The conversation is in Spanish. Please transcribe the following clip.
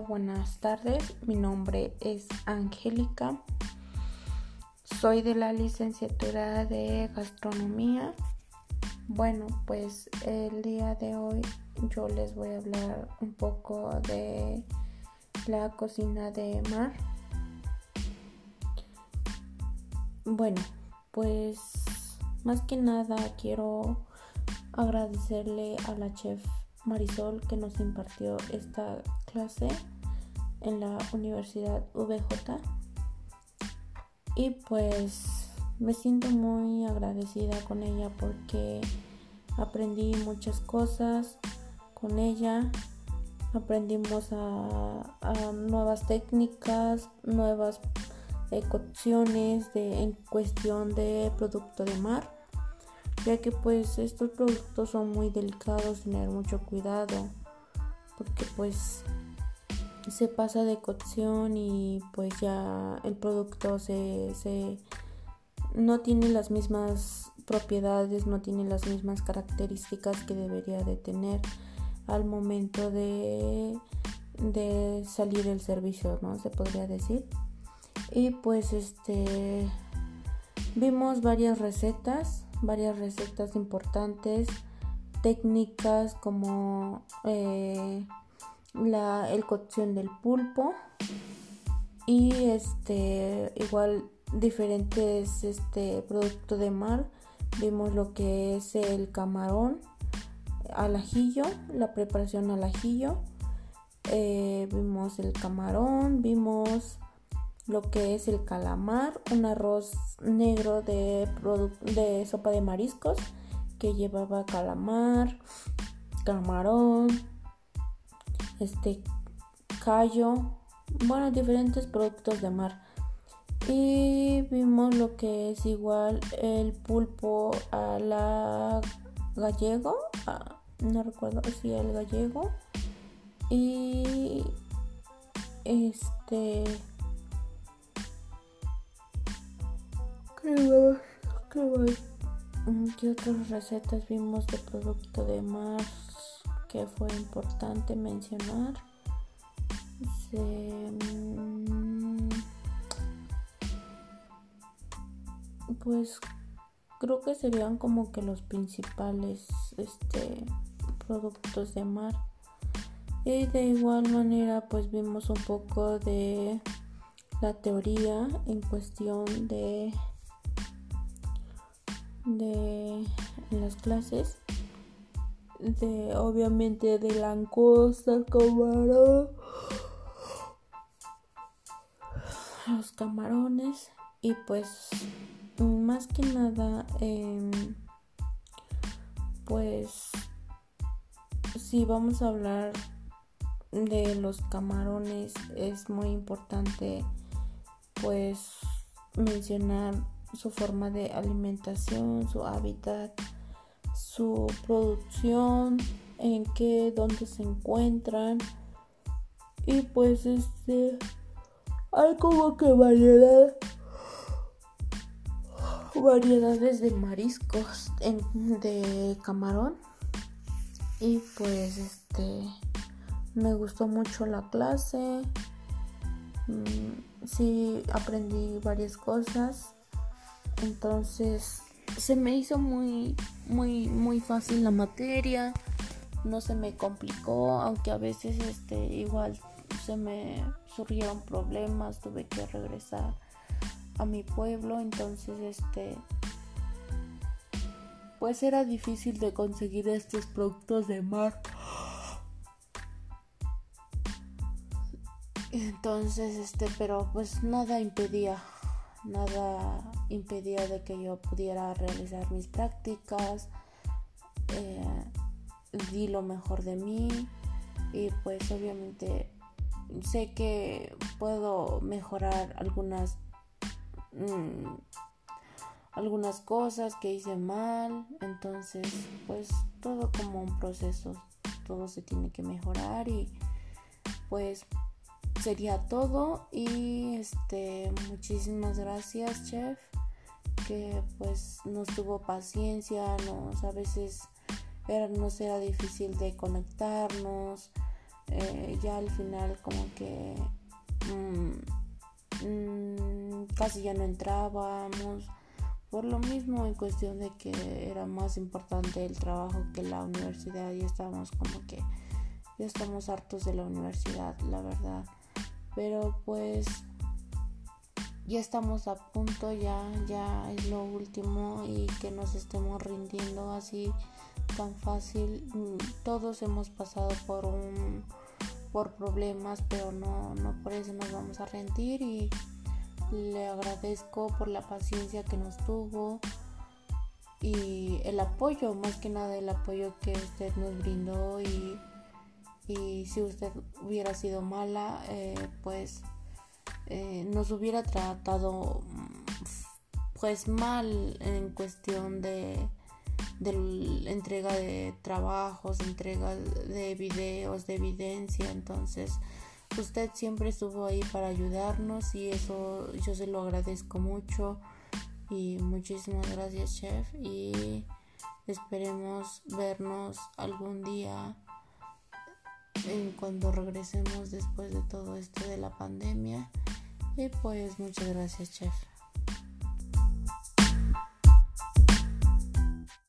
Buenas tardes. Mi nombre es Angélica. Soy de la licenciatura de gastronomía. Bueno, pues el día de hoy yo les voy a hablar un poco de la cocina de mar. Bueno, pues más que nada quiero agradecerle a la chef Marisol que nos impartió esta clase en la Universidad VJ. Y pues me siento muy agradecida con ella porque aprendí muchas cosas con ella. Aprendimos a, nuevas técnicas, nuevas cocciones de, en cuestión de producto de mar ya que pues estos productos son muy delicados, tener mucho cuidado, porque pues se pasa de cocción y pues ya el producto se, se no tiene las mismas propiedades, no tiene las mismas características que debería de tener al momento de, de salir el servicio, ¿no? Se podría decir. Y pues este vimos varias recetas varias recetas importantes, técnicas como eh, la el cocción del pulpo y este igual diferentes este producto de mar. Vimos lo que es el camarón al ajillo la preparación al ajillo eh, vimos el camarón vimos lo que es el calamar, un arroz negro de, de sopa de mariscos que llevaba calamar, camarón, este callo, bueno, diferentes productos de mar. Y vimos lo que es igual el pulpo a la gallego, no recuerdo si el gallego. Y este ¿Qué otras recetas vimos de producto de mar que fue importante mencionar? Mm, pues creo que serían como que los principales este, productos de mar. Y de igual manera pues vimos un poco de la teoría en cuestión de de las clases de obviamente de langosta, camarón, los camarones y pues más que nada em, pues si vamos a hablar de los camarones es muy importante pues mencionar su forma de alimentación, su hábitat, su producción, en qué, dónde se encuentran. Y pues este hay como que variedad variedades de mariscos de camarón. Y pues este me gustó mucho la clase. Mm, sí aprendí varias cosas entonces se me hizo muy, muy, muy fácil la materia. No se me complicó, aunque a veces este igual se me surgieron problemas, tuve que regresar a mi pueblo, entonces este pues era difícil de conseguir estos productos de mar. Entonces, este, pero pues nada impedía nada impedía de que yo pudiera realizar mis prácticas, eh, di lo mejor de mí y pues obviamente sé que puedo mejorar algunas mm, algunas cosas que hice mal. Entonces pues todo como un proceso todo se tiene que mejorar y pues sería todo y este muchísimas gracias chef que pues nos tuvo paciencia nos a veces era, nos era difícil de conectarnos eh, ya al final como que mm, mm, casi ya no entrábamos por lo mismo en cuestión de que era más importante el trabajo que la universidad y estábamos como que ya estamos hartos de la universidad la verdad pero pues ya estamos a punto ya ya es lo último y que nos estemos rindiendo así tan fácil. Todos hemos pasado por un por problemas pero no no por eso nos vamos a rendir y le agradezco por la paciencia que nos tuvo y el apoyo, más que nada el apoyo que usted nos brindó y, y si usted hubiera sido mala, eh, pues eh, nos hubiera tratado pues mal en cuestión de, de entrega de trabajos, entrega de videos, de evidencia, entonces Usted siempre estuvo ahí para ayudarnos y eso yo se lo agradezco mucho. Y muchísimas gracias chef y esperemos vernos algún día en cuando regresemos después de todo esto de la pandemia. Y pues muchas gracias chef